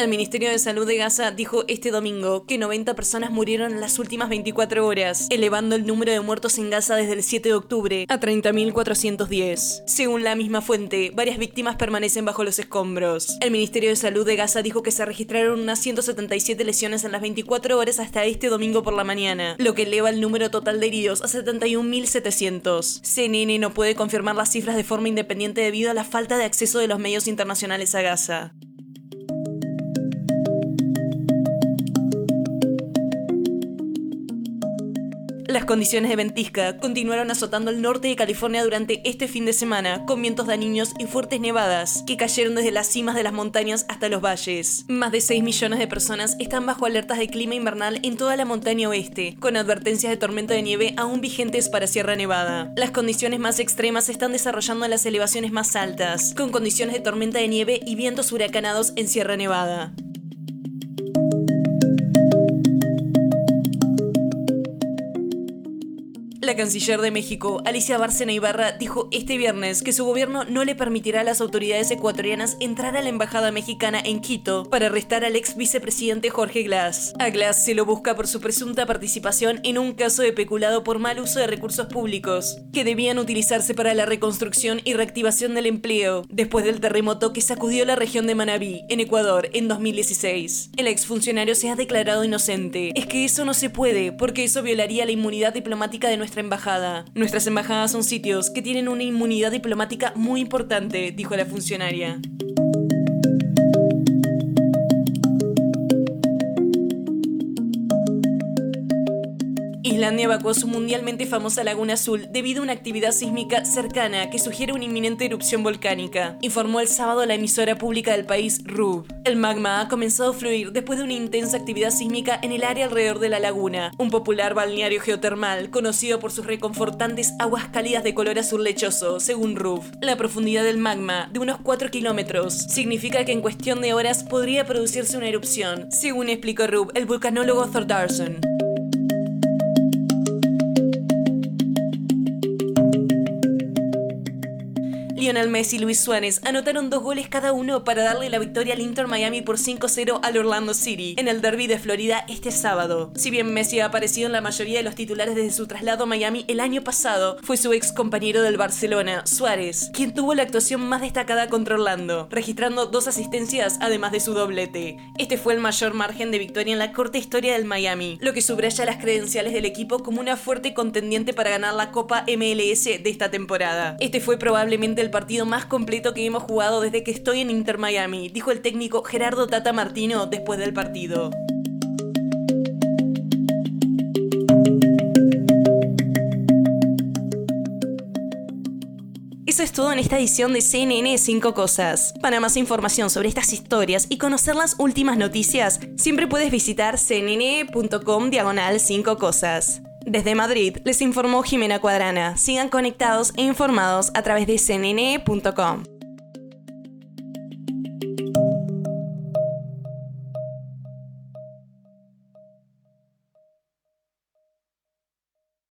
El Ministerio de Salud de Gaza dijo este domingo que 90 personas murieron en las últimas 24 horas, elevando el número de muertos en Gaza desde el 7 de octubre a 30.410. Según la misma fuente, varias víctimas permanecen bajo los escombros. El Ministerio de Salud de Gaza dijo que se registraron unas 177 lesiones en las 24 horas hasta este domingo por la mañana, lo que eleva el número total de heridos a 71.700. CNN no puede confirmar las cifras de forma independiente debido a la falta de acceso de los medios internacionales a Gaza. Las condiciones de ventisca continuaron azotando el norte de California durante este fin de semana, con vientos dañinos y fuertes nevadas que cayeron desde las cimas de las montañas hasta los valles. Más de 6 millones de personas están bajo alertas de clima invernal en toda la montaña oeste, con advertencias de tormenta de nieve aún vigentes para Sierra Nevada. Las condiciones más extremas se están desarrollando en las elevaciones más altas, con condiciones de tormenta de nieve y vientos huracanados en Sierra Nevada. La canciller de México, Alicia Bárcena Ibarra, dijo este viernes que su gobierno no le permitirá a las autoridades ecuatorianas entrar a la embajada mexicana en Quito para arrestar al ex vicepresidente Jorge Glass. A Glass se lo busca por su presunta participación en un caso de peculado por mal uso de recursos públicos, que debían utilizarse para la reconstrucción y reactivación del empleo, después del terremoto que sacudió la región de Manabí, en Ecuador, en 2016. El exfuncionario se ha declarado inocente. Es que eso no se puede, porque eso violaría la inmunidad diplomática de nuestra embajada. Nuestras embajadas son sitios que tienen una inmunidad diplomática muy importante, dijo la funcionaria. Islandia evacuó su mundialmente famosa Laguna Azul debido a una actividad sísmica cercana que sugiere una inminente erupción volcánica, informó el sábado la emisora pública del país RUB. El magma ha comenzado a fluir después de una intensa actividad sísmica en el área alrededor de la laguna, un popular balneario geotermal conocido por sus reconfortantes aguas cálidas de color azul lechoso, según RUB. La profundidad del magma, de unos 4 kilómetros, significa que en cuestión de horas podría producirse una erupción, según explicó RUB el vulcanólogo Thordarson. Lionel Messi y Luis Suárez anotaron dos goles cada uno para darle la victoria al Inter Miami por 5-0 al Orlando City en el derby de Florida este sábado. Si bien Messi ha aparecido en la mayoría de los titulares desde su traslado a Miami el año pasado, fue su ex compañero del Barcelona, Suárez, quien tuvo la actuación más destacada contra Orlando, registrando dos asistencias además de su doblete. Este fue el mayor margen de victoria en la corta historia del Miami, lo que subraya las credenciales del equipo como una fuerte contendiente para ganar la Copa MLS de esta temporada. Este fue probablemente el partido más completo que hemos jugado desde que estoy en Inter Miami, dijo el técnico Gerardo Tata Martino después del partido. Eso es todo en esta edición de CNN 5 Cosas. Para más información sobre estas historias y conocer las últimas noticias, siempre puedes visitar cnn.com diagonal 5 Cosas. Desde Madrid les informó Jimena Cuadrana. Sigan conectados e informados a través de cnn.com.